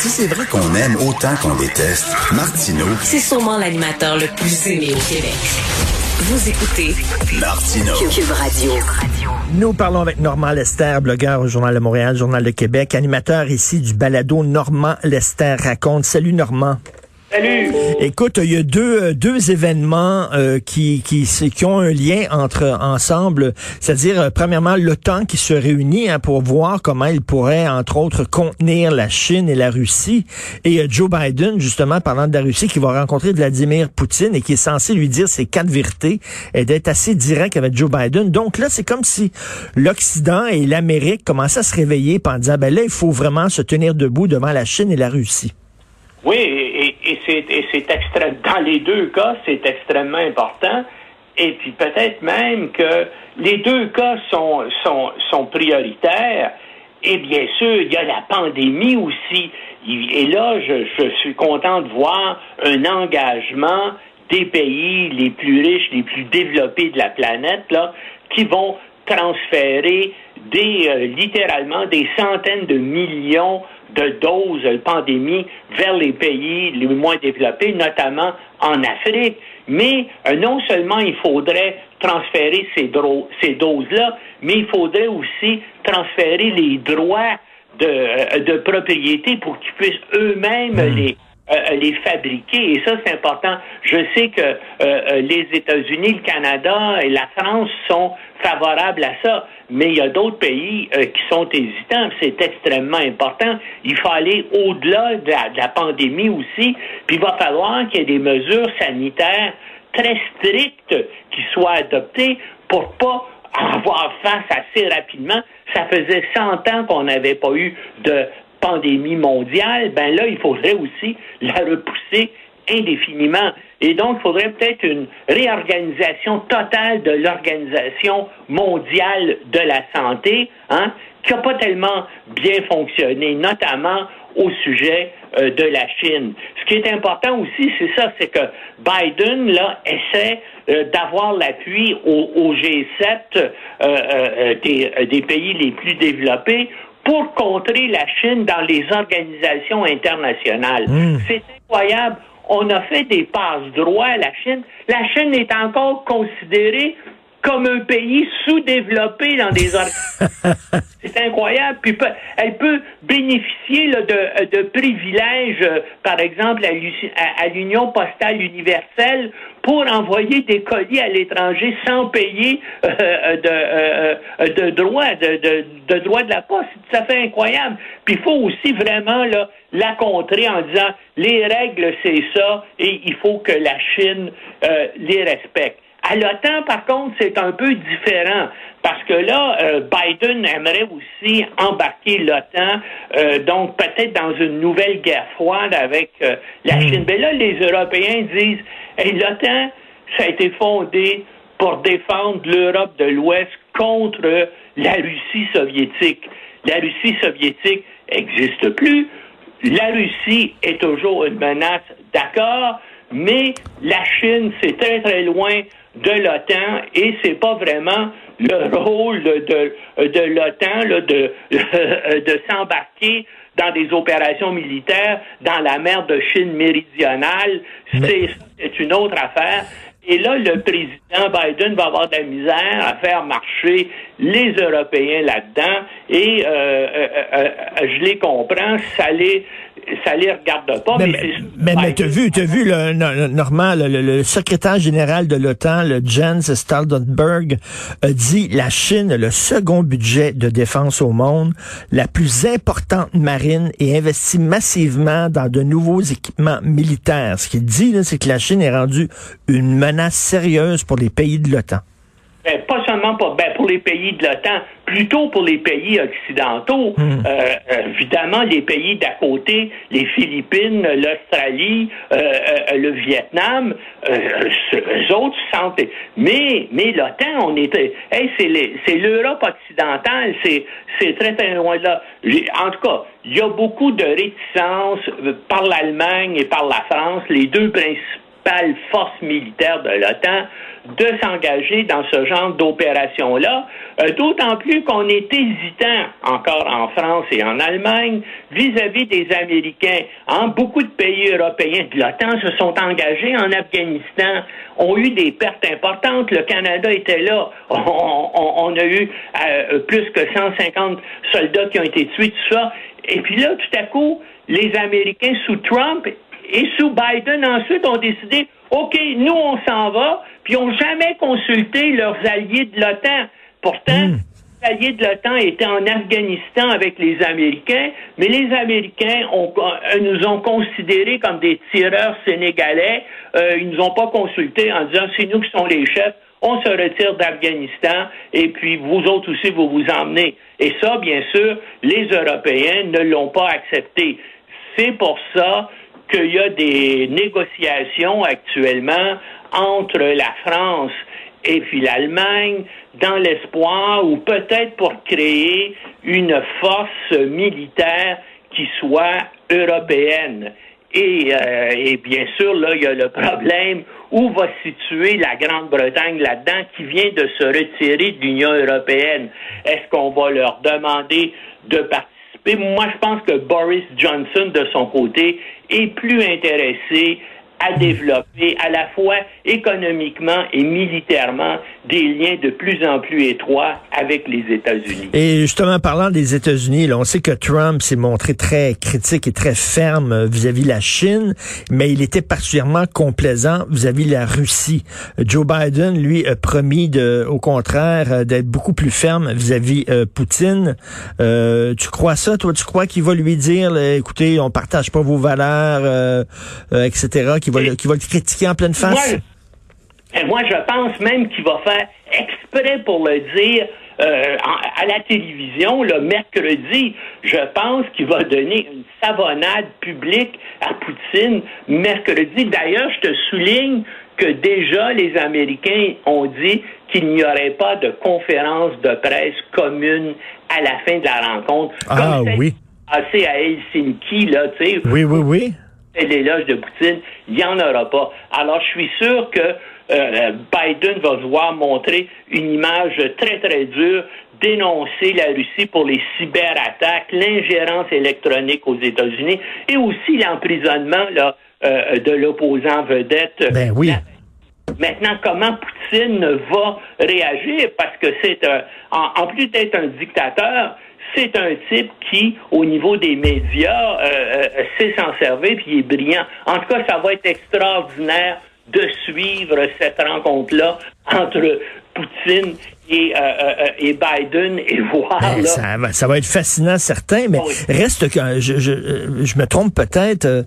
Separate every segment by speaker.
Speaker 1: Si c'est vrai qu'on aime autant qu'on déteste, Martineau,
Speaker 2: C'est sûrement l'animateur le plus aimé au Québec. Vous écoutez
Speaker 1: Martineau.
Speaker 2: Cube Radio.
Speaker 3: Nous parlons avec Normand Lester, blogueur au Journal de Montréal, Journal de Québec, animateur ici du balado Normand Lester raconte. Salut Normand.
Speaker 4: Salut!
Speaker 3: Écoute, il y a deux, euh, deux événements euh, qui, qui, qui ont un lien entre ensemble, c'est-à-dire euh, premièrement l'OTAN qui se réunit hein, pour voir comment il pourrait entre autres contenir la Chine et la Russie, et euh, Joe Biden justement parlant de la Russie qui va rencontrer Vladimir Poutine et qui est censé lui dire ses quatre vérités et d'être assez direct avec Joe Biden. Donc là, c'est comme si l'Occident et l'Amérique commençaient à se réveiller en disant ben là, il faut vraiment se tenir debout devant la Chine et la Russie.
Speaker 4: Oui, c'est. Dans les deux cas, c'est extrêmement important. Et puis peut-être même que les deux cas sont, sont, sont prioritaires. Et bien sûr, il y a la pandémie aussi. Et là, je, je suis content de voir un engagement des pays les plus riches, les plus développés de la planète, là, qui vont transférer des, euh, littéralement des centaines de millions de doses de pandémie vers les pays les moins développés, notamment en Afrique. Mais euh, non seulement il faudrait transférer ces, dro- ces doses-là, mais il faudrait aussi transférer les droits de, euh, de propriété pour qu'ils puissent eux-mêmes les euh, les fabriquer. Et ça, c'est important. Je sais que euh, euh, les États-Unis, le Canada et la France sont favorables à ça, mais il y a d'autres pays euh, qui sont hésitants. C'est extrêmement important. Il faut aller au-delà de la, de la pandémie aussi. Puis il va falloir qu'il y ait des mesures sanitaires très strictes qui soient adoptées pour pas avoir face assez rapidement. Ça faisait 100 ans qu'on n'avait pas eu de pandémie mondiale, ben là, il faudrait aussi la repousser indéfiniment. Et donc, il faudrait peut-être une réorganisation totale de l'Organisation mondiale de la santé, hein, qui n'a pas tellement bien fonctionné, notamment au sujet euh, de la Chine. Ce qui est important aussi, c'est ça, c'est que Biden, là, essaie euh, d'avoir l'appui au, au G7 euh, euh, des pays les plus développés pour contrer la Chine dans les organisations internationales. C'est incroyable. On a fait des passes-droits à la Chine. La Chine est encore considérée comme un pays sous-développé dans des organisations. C'est incroyable. Puis elle peut bénéficier là, de, de privilèges, euh, par exemple à l'Union postale universelle, pour envoyer des colis à l'étranger sans payer euh, euh, de, euh, euh, de droits de, de, de droits de la poste. Ça fait incroyable. Puis il faut aussi vraiment là, la contrer en disant les règles c'est ça et il faut que la Chine euh, les respecte. À l'OTAN, par contre, c'est un peu différent parce que là, euh, Biden aimerait aussi embarquer l'OTAN, euh, donc peut-être dans une nouvelle guerre froide avec euh, la Chine. Mais là, les Européens disent, hey, l'OTAN, ça a été fondé pour défendre l'Europe de l'Ouest contre la Russie soviétique. La Russie soviétique n'existe plus. La Russie est toujours une menace, d'accord, mais la Chine, c'est très très loin de l'OTAN et c'est pas vraiment le rôle de, de, de l'OTAN là, de, de s'embarquer dans des opérations militaires dans la mer de Chine méridionale. C'est, c'est une autre affaire. Et là, le président Biden va avoir de la misère à faire marcher les Européens là-dedans. Et euh, euh, euh, je les comprends, ça les ça les regarde pas.
Speaker 3: Mais,
Speaker 4: Mais,
Speaker 3: mais, t'as vu, t'as vu, le, no- Normand, le, le- le secrétaire général de l'OTAN, le Jens Stoltenberg, a dit la Chine a le second budget de défense au monde, la plus importante marine et investit massivement dans de nouveaux équipements militaires. Ce qu'il dit, c'est que la Chine est rendue une menace sérieuse pour les pays de l'OTAN.
Speaker 4: Ben, pas seulement pour, ben, pour les pays de l'OTAN, plutôt pour les pays occidentaux. Euh, euh, évidemment, les pays d'à côté, les Philippines, l'Australie, euh, euh, le Vietnam, eux autres se sentent. Mais, mais l'OTAN, on était. Hey, c'est l'Europe occidentale, c'est très très loin de là. En tout cas, il y a beaucoup de réticence euh, par l'Allemagne et par la France, les deux principaux principales forces militaires de l'OTAN de s'engager dans ce genre d'opération-là, euh, d'autant plus qu'on est hésitant encore en France et en Allemagne vis-à-vis des Américains. Beaucoup de pays européens de l'OTAN se sont engagés en Afghanistan, ont eu des pertes importantes. Le Canada était là. On, a eu euh, plus que 150 soldats qui ont été tués, tout ça. Et puis là, tout à coup, les Américains sous Trump et sous Biden ensuite ont décidé, OK, nous on s'en va, puis ils n'ont jamais consulté leurs alliés de l'OTAN. Pourtant, hmm. les alliés de l'OTAN étaient en Afghanistan avec les Américains, mais les Américains euh, nous ont considérés comme des tireurs sénégalais. Euh, ils nous ont pas consultés en disant c'est nous qui sommes les chefs on se retire d'Afghanistan et puis vous autres aussi, vous vous emmenez. Et ça, bien sûr, les Européens ne l'ont pas accepté. C'est pour ça qu'il y a des négociations actuellement entre la France et puis l'Allemagne dans l'espoir ou peut-être pour créer une force militaire qui soit européenne. Et, euh, et, bien sûr, là, il y a le problème où va situer la Grande-Bretagne là-dedans qui vient de se retirer de l'Union européenne. Est-ce qu'on va leur demander de participer? Moi, je pense que Boris Johnson, de son côté, est plus intéressé à développer à la fois économiquement et militairement des liens de plus en plus étroits avec les États-Unis.
Speaker 3: Et justement, parlant des États-Unis, on sait que Trump s'est montré très critique et très ferme vis-à-vis de la Chine, mais il était particulièrement complaisant vis-à-vis de la Russie. Joe Biden, lui, a promis de, au contraire d'être beaucoup plus ferme vis-à-vis -vis, euh, Poutine. Euh, tu crois ça, toi? Tu crois qu'il va lui dire, écoutez, on partage pas vos valeurs, euh, euh etc., qu'il va, va le critiquer en pleine face?
Speaker 4: Moi, moi je pense même qu'il va faire exprès pour le dire euh, à la télévision le mercredi. Je pense qu'il va donner une savonnade publique à Poutine mercredi. D'ailleurs, je te souligne que déjà les Américains ont dit qu'il n'y aurait pas de conférence de presse commune à la fin de la rencontre.
Speaker 3: Ah oui.
Speaker 4: Passé à Helsinki, là, tu sais.
Speaker 3: Oui, oui, oui
Speaker 4: l'éloge de Poutine, il n'y en aura pas. Alors, je suis sûr que euh, Biden va devoir montrer une image très, très dure, dénoncer la Russie pour les cyberattaques, l'ingérence électronique aux États-Unis et aussi l'emprisonnement euh, de l'opposant vedette.
Speaker 3: Ben oui.
Speaker 4: Maintenant, comment Poutine va réagir? Parce que c'est un, en plus d'être un dictateur, c'est un type qui, au niveau des médias, euh, euh, sait s'en servir, puis il est brillant. En tout cas, ça va être extraordinaire de suivre cette rencontre-là entre Poutine et, euh, et, Biden et voir. Ben,
Speaker 3: ça, va, ça, va être fascinant, certain, mais reste que je, je, je me trompe peut-être,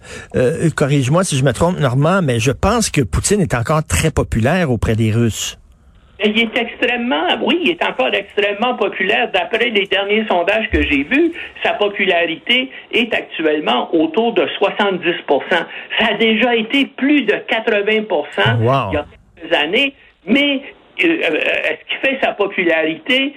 Speaker 3: corrige-moi si je me trompe, Normand, mais je pense que Poutine est encore très populaire auprès des Russes.
Speaker 4: Il est extrêmement, oui, il est encore extrêmement populaire. D'après les derniers sondages que j'ai vus, sa popularité est actuellement autour de 70% Ça a déjà été plus de 80% il y a quelques années. Mais euh, euh, ce qui fait sa popularité,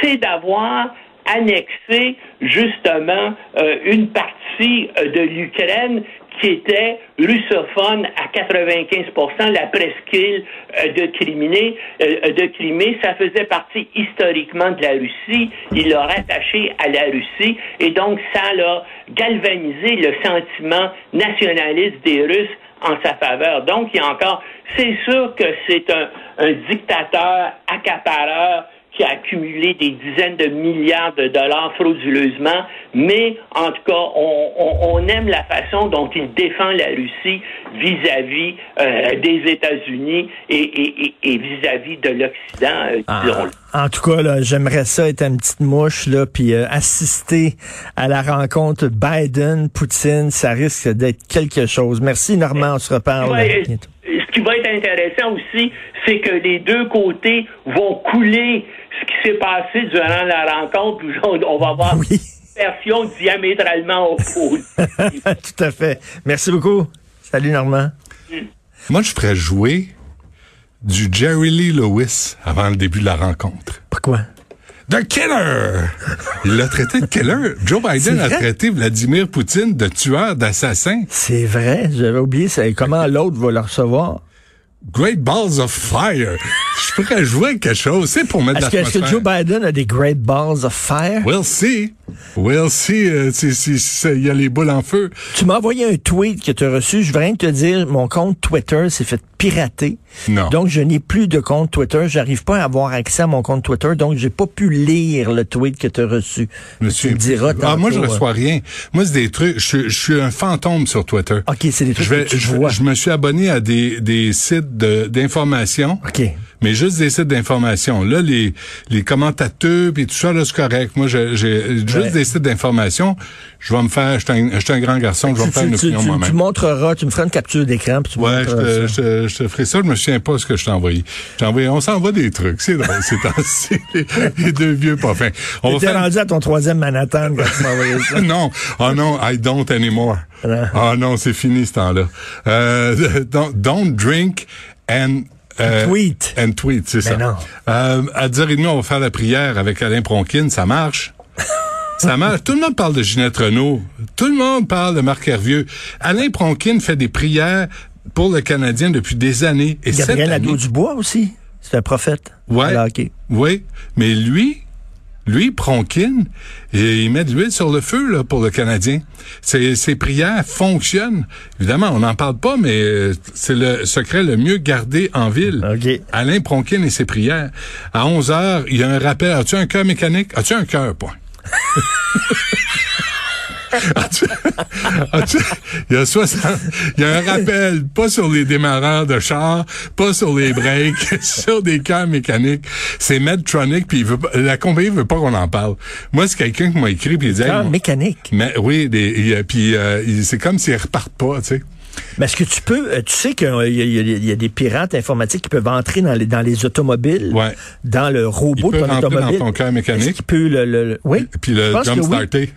Speaker 4: c'est d'avoir annexé justement euh, une partie de l'Ukraine qui était russophone à 95% la presqu'île euh, de Crimée, euh, de ça faisait partie historiquement de la Russie. Il l'a rattaché à la Russie et donc ça a galvanisé le sentiment nationaliste des Russes en sa faveur. Donc, il y a encore, c'est sûr que c'est un, un dictateur accapareur qui a accumulé des dizaines de milliards de dollars frauduleusement, mais en tout cas, on, aime la façon dont il défend la Russie vis-à-vis euh, des États-Unis et vis-à-vis de l'Occident. Euh,
Speaker 3: ah, en tout cas, j'aimerais ça être une petite mouche, là, puis euh, assister à la rencontre Biden-Poutine. Ça risque d'être quelque chose. Merci, Normand. On se reparle bientôt
Speaker 4: ce qui va être intéressant aussi, c'est que les deux côtés vont couler ce qui s'est passé durant la rencontre. On va avoir une version diamétralement opposée.
Speaker 3: Tout à fait. Merci beaucoup. Salut, Normand.
Speaker 5: Moi, je ferais jouer du Jerry Lee Lewis avant le début de la rencontre.
Speaker 3: Pourquoi?
Speaker 5: The killer! Il l'a traité de killer. Joe Biden a traité Vladimir Poutine de tueur, d'assassin.
Speaker 3: C'est vrai, j'avais oublié ça. Et comment l'autre va le recevoir?
Speaker 5: Great balls of fire. Je pourrais jouer quelque chose. C'est pour mettre
Speaker 3: Est-ce que, est-ce que
Speaker 5: l'atmosphère.
Speaker 3: Joe Biden a des great balls of fire?
Speaker 5: We'll see. We'll see euh, si, si, si il y a les boules en feu.
Speaker 3: Tu m'as envoyé un tweet que tu as reçu. Je veux rien te dire, mon compte Twitter s'est fait pirater.
Speaker 5: Non.
Speaker 3: Donc, je n'ai plus de compte Twitter. J'arrive pas à avoir accès à mon compte Twitter. Donc, j'ai pas pu lire le tweet que tu as reçu.
Speaker 5: Monsieur,
Speaker 3: tu me diras
Speaker 5: ah, moi, je reçois rien. Moi, c'est des trucs. Je, je suis un fantôme sur Twitter.
Speaker 3: euh. OK, c'est des trucs
Speaker 5: Je, vais,
Speaker 3: que tu
Speaker 5: je,
Speaker 3: vois.
Speaker 5: je me suis abonné à des, des sites de- d'information.
Speaker 3: OK.
Speaker 5: Mais juste des sites d'information. Là, les, les commentateurs puis tout ça, là, c'est correct. Moi, j'ai j'ai juste
Speaker 3: Ouais.
Speaker 5: des sites d'information. Je vais me faire, je suis un, je suis un grand garçon, je vais me faire une
Speaker 3: tu,
Speaker 5: opinion
Speaker 3: tu- tu
Speaker 5: moi-même.
Speaker 3: montreras, tu me feras une capture d'écran. puis tu
Speaker 5: Ouais, je te,
Speaker 3: ça.
Speaker 5: je, je te ferai ça. Je me souviens pas ce que je t'ai envoyé. Je envoyé, on s'envoie des trucs. C'est drôle, c'est. Les, les deux vieux pas fins. On va
Speaker 3: T'es
Speaker 5: faire...
Speaker 3: rendu à ton troisième Manhattan quand tu m'as envoyé ça.
Speaker 5: non, oh non, I don't anymore.
Speaker 3: Non.
Speaker 5: Oh non, c'est fini ce temps-là. Euh, don't, don't drink and euh,
Speaker 3: Tweet.
Speaker 5: And tweet, c'est ça.
Speaker 3: non.
Speaker 5: Euh, à 10h30, on va faire la prière avec Alain Pronkin. Ça marche? Ça marche. Tout le monde parle de Ginette Renault. Tout le monde parle de Marc Hervieux. Alain Pronkin fait des prières pour le Canadien depuis des années. Et
Speaker 3: Gabriel Nadeau-Dubois aussi. C'est un prophète.
Speaker 5: Ouais. Oui, mais lui, lui, Pronkin, et il met de l'huile sur le feu là, pour le Canadien. Ses, ses prières fonctionnent. Évidemment, on n'en parle pas, mais euh, c'est le secret le mieux gardé en ville. Alain Pronkin et ses prières. À 11 heures, il y a un rappel. As-tu un cœur mécanique? As-tu un cœur, point? As-tu- as-tu- il y a 60, il y a un rappel, pas sur les démarreurs de char, pas sur les breaks, sur des cœurs mécaniques. C'est Medtronic, puis il veut, pas- la compagnie veut pas qu'on en parle. Moi, c'est quelqu'un qui m'a écrit, puis il dit,
Speaker 3: Cœur mécanique.
Speaker 5: mais oui, des, puis euh, c'est comme s'ils repartent pas, tu sais.
Speaker 3: Mais est-ce que tu peux, euh, tu sais qu'il y, a- y y des pirates informatiques qui peuvent entrer dans les, dans les automobiles,
Speaker 5: Ouais.
Speaker 3: dans le robot de ton
Speaker 5: rentrer dans
Speaker 3: automobile.
Speaker 5: ton cœur mécanique.
Speaker 3: Peut le, oui.
Speaker 5: Puis le jump starter.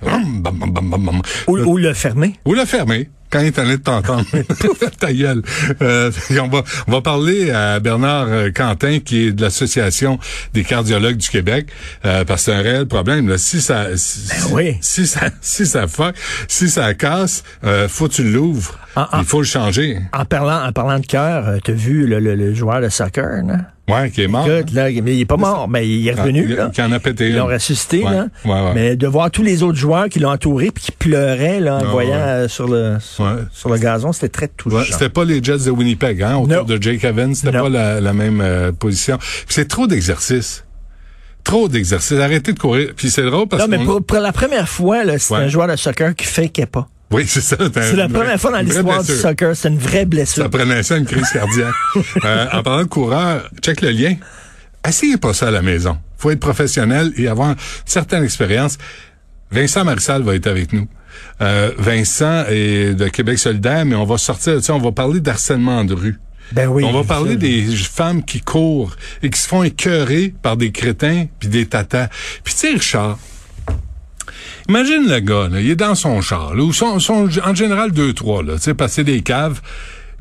Speaker 3: Ou, ou le fermer.
Speaker 5: Ou le fermer quand il est allé de t'entendre. Ta gueule. Euh, on, va, on va parler à Bernard euh, Quentin, qui est de l'Association des cardiologues du Québec, euh, parce que c'est un réel problème. Là. Si ça si,
Speaker 3: Ben oui.
Speaker 5: si ça si ça fuck, si ça casse, euh, faut que tu l'ouvres. Il faut le changer.
Speaker 3: En parlant, en parlant de cœur, euh, t'as vu le, le- le joueur de soccer, là?
Speaker 5: Ouais, qui est mort.
Speaker 3: Écoute, là, mais il est pas mort, mais il est
Speaker 5: Ah,
Speaker 3: revenu,
Speaker 5: il-
Speaker 3: là.
Speaker 5: qui en a pété
Speaker 3: Ils l'ont ressuscité,
Speaker 5: Ouais,
Speaker 3: là.
Speaker 5: ouais, ouais.
Speaker 3: Mais de voir tous les autres joueurs qui l'ont entouré puis qui pleuraient, là, en
Speaker 5: Ah,
Speaker 3: voyant euh, sur le, sur, le gazon, c'était très touchant.
Speaker 5: C'était pas les Jets de Winnipeg, hein, autour de Jake Evans, c'était pas la, la même euh, position. C'est trop d'exercice. Trop d'exercice. Arrêtez de courir. Puis c'est drôle parce
Speaker 3: non, mais pour, pour la première fois, c'est
Speaker 5: Ouais.
Speaker 3: un joueur de soccer qui fakeait pas.
Speaker 5: Oui, c'est ça.
Speaker 3: C'est la première fois dans l'histoire du soccer. C'est une vraie blessure.
Speaker 5: Ça prenait ça, une crise cardiaque. Euh, en parlant de coureur, check le lien. Essayez pas ça à la maison. faut être professionnel et avoir une certaine expérience. Vincent Marissal va être avec nous. Euh, Vincent est de Québec solidaire, mais on va sortir, on va parler d'harcèlement de rue.
Speaker 3: Ben oui.
Speaker 5: on va parler des femmes qui courent et qui se font écœurer par des crétins puis des tatas. Puis tu sais, Richard, imagine le gars, là, il est dans son char, là, ou son, son- en général deux, trois, là, tu sais, passer des caves.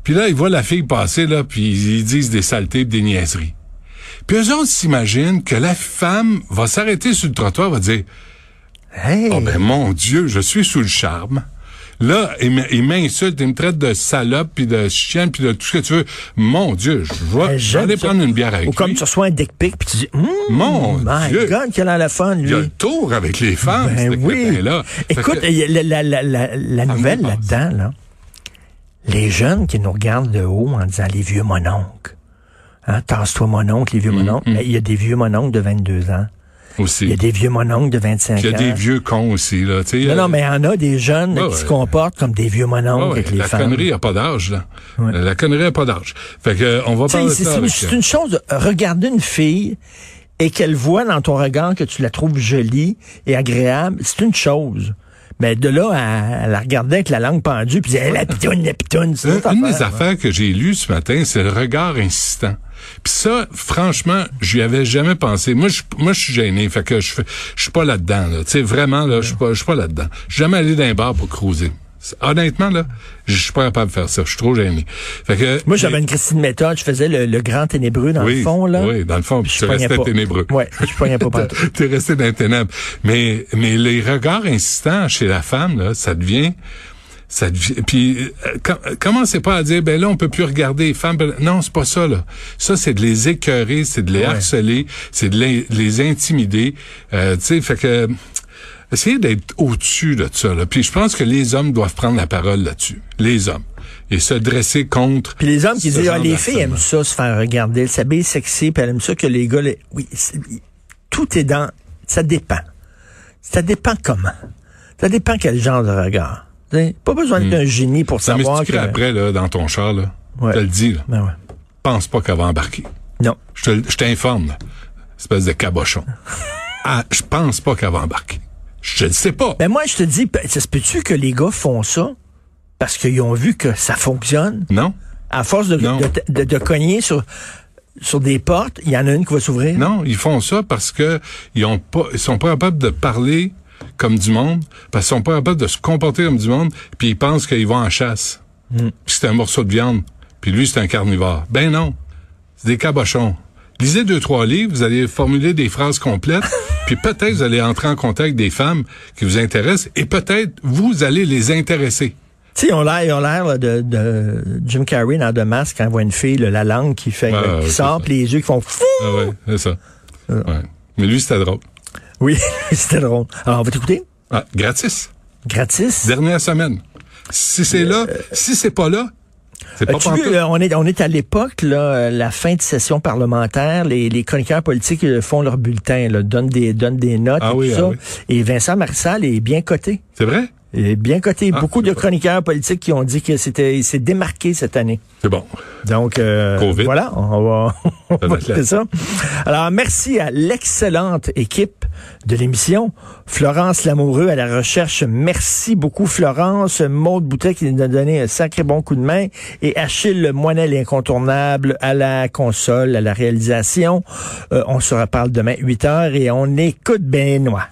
Speaker 5: Puis là, il voit la fille passer, là, puis ils disent des saletés des niaiseries. Puis eux autres s'imaginent que la femme va s'arrêter sur le trottoir, va dire
Speaker 3: Hey.
Speaker 5: Oh ben mon Dieu, je suis sous le charme. Là, il il m'insulte, il me traite de salope, puis de chienne, puis de tout ce que tu veux. Mon Dieu, je vais, je vais aller
Speaker 3: ça.
Speaker 5: prendre une bière avec
Speaker 3: Ou comme
Speaker 5: lui.
Speaker 3: tu reçois un dick pic puis tu dis, Hum,
Speaker 5: Mon
Speaker 3: my
Speaker 5: Dieu.
Speaker 3: God, quel a la fun,
Speaker 5: Il y a le
Speaker 3: lui.
Speaker 5: tour avec les femmes,
Speaker 3: Ben oui.
Speaker 5: Fait
Speaker 3: Écoute,
Speaker 5: que-
Speaker 3: il la, la, la, la, la nouvelle là-dedans, là, les jeunes qui nous regardent de haut en disant les vieux mononcles. Hein, tasse-toi mononcle, les vieux
Speaker 5: Mm,
Speaker 3: mononcles. Mais il y a des vieux mononcles de 22 ans.
Speaker 5: Aussi.
Speaker 3: Il y a des vieux mononcles de 25
Speaker 5: Puis il y a
Speaker 3: ans.
Speaker 5: des vieux cons aussi, là. sais,
Speaker 3: Non,
Speaker 5: euh,
Speaker 3: non, mais il y en a des jeunes
Speaker 5: Ouais,
Speaker 3: qui se comportent comme des vieux mononcles
Speaker 5: ouais, ouais,
Speaker 3: avec les
Speaker 5: la
Speaker 3: femmes.
Speaker 5: connerie a pas d'âge, là.
Speaker 3: Ouais.
Speaker 5: La connerie a pas d'âge. Fait que, euh, on va parler
Speaker 3: c'est une,
Speaker 5: euh,
Speaker 3: une chose de regarder une fille et qu'elle voit dans ton regard que tu la trouves jolie et agréable, c'est une chose. Mais de là à, à la regarder avec la langue pendue puis Hey, la pitoune, la pitoune,
Speaker 5: Une,
Speaker 3: autre
Speaker 5: une des
Speaker 3: affaire.
Speaker 5: affaires que j'ai lues ce matin, c'est le regard insistant. Puis ça, franchement, j'y avais jamais pensé. Moi, je, moi, je suis gêné, fait que je suis pas là-dedans. Là. Tu sais, vraiment, là, je suis pas, je suis pas là-dedans. Jamais allé d'un bar pour cruiser. Honnêtement, là, je suis pas capable de faire ça. Je suis trop gêné. Fait que,
Speaker 3: Moi, j'avais une Christine méthode, je faisais le, le grand ténébreux dans
Speaker 5: oui,
Speaker 3: le fond, là.
Speaker 5: Oui, dans le fond,
Speaker 3: Puis je
Speaker 5: tu restais
Speaker 3: pas.
Speaker 5: ténébreux.
Speaker 3: Ouais, je pognais pas partout.
Speaker 5: T'es resté dans les ténèbres. Mais, mais les regards insistants chez la femme, là, ça devient, ça puis euh, com- commencez pas à dire, ben là, on peut plus regarder les femmes. Ben, Non, c'est pas ça, là. Ça, c'est de les écœurer, c'est de les
Speaker 3: Ouais.
Speaker 5: harceler, c'est de les, les intimider. Euh, tu sais, fait que, essayez d'être au-dessus de ça, là. Puis je pense que les hommes doivent prendre la parole là-dessus. Les hommes. Et se dresser contre.
Speaker 3: Puis les hommes qui disent, ah, les filles aiment ça, se faire regarder, elles s'habillent sexy, puis elles aiment ça que les gars, les- oui, tout est dans, ça dépend. Ça dépend comment. Ça dépend quel genre de regard. Pas besoin d'être un génie pour
Speaker 5: Ça
Speaker 3: savoir que...
Speaker 5: après, là, dans ton char, là.
Speaker 3: Ouais.
Speaker 5: Je te le dis, là.
Speaker 3: Ben ouais.
Speaker 5: Pense pas qu'elle va embarquer.
Speaker 3: Non.
Speaker 5: Je t'informe, espèce de cabochon. ah, je pense pas qu'elle va embarquer. Je le sais pas.
Speaker 3: Ben moi, je te dis, ça se peut-tu que les gars font ça parce qu'ils ont vu que ça fonctionne?
Speaker 5: Non,
Speaker 3: À force de,
Speaker 5: Non.
Speaker 3: de, de- de cogner sur, sur des portes, il y en a une qui va s'ouvrir?
Speaker 5: non, ils font ça parce que ils ont pas, ils sont pas capables de parler comme du monde, parce qu'ils sont pas capables de se comporter comme du monde, puis ils pensent qu'ils vont en chasse.
Speaker 3: Hmm.
Speaker 5: Puis c'est un morceau de viande, puis lui c'est un carnivore. Ben non, c'est des cabochons. Lisez deux trois livres, vous allez formuler des phrases complètes, puis peut-être vous allez entrer en contact avec des femmes qui vous intéressent, et peut-être vous allez les intéresser.
Speaker 3: Tu sais, ils ont l'air, ont l'air de, de Jim Carrey dans The Mask quand il voit une fille, là, la langue qui fait, là, qui
Speaker 5: ouais,
Speaker 3: sort, puis les yeux qui font fou.
Speaker 5: Ah ouais, c'est ça. Ouais. Mais lui c'était drôle.
Speaker 3: Oui, c'était drôle. Alors, on va t'écouter?
Speaker 5: Ah, gratis.
Speaker 3: Gratis.
Speaker 5: Dernière semaine. Si c'est là, si c'est pas là, c'est pas
Speaker 3: vu, là, on est, on est à l'époque, là, euh, la fin de session parlementaire, les, les chroniqueurs politiques euh, font leur bulletin, là, donnent des, donnent des notes
Speaker 5: Ah
Speaker 3: et
Speaker 5: oui,
Speaker 3: tout
Speaker 5: ah
Speaker 3: ça.
Speaker 5: oui.
Speaker 3: Et Vincent Marissal est bien coté.
Speaker 5: C'est vrai?
Speaker 3: Est bien coté.
Speaker 5: Ah,
Speaker 3: Beaucoup de chroniqueurs politiques qui ont dit que c'était, il s'est démarqué cette année.
Speaker 5: C'est bon.
Speaker 3: Donc, euh,
Speaker 5: Covid.
Speaker 3: voilà, on va, on
Speaker 5: Ça
Speaker 3: va
Speaker 5: là.
Speaker 3: ça. Alors, merci à l'excellente équipe de l'émission. Florence Lamoureux à la recherche. Merci beaucoup, Florence. Maude Boutet qui nous a donné un sacré bon coup de main. Et Achille Moinel incontournable à la console, à la réalisation. Euh, on se reparle demain 8 heures et on écoute Benoît.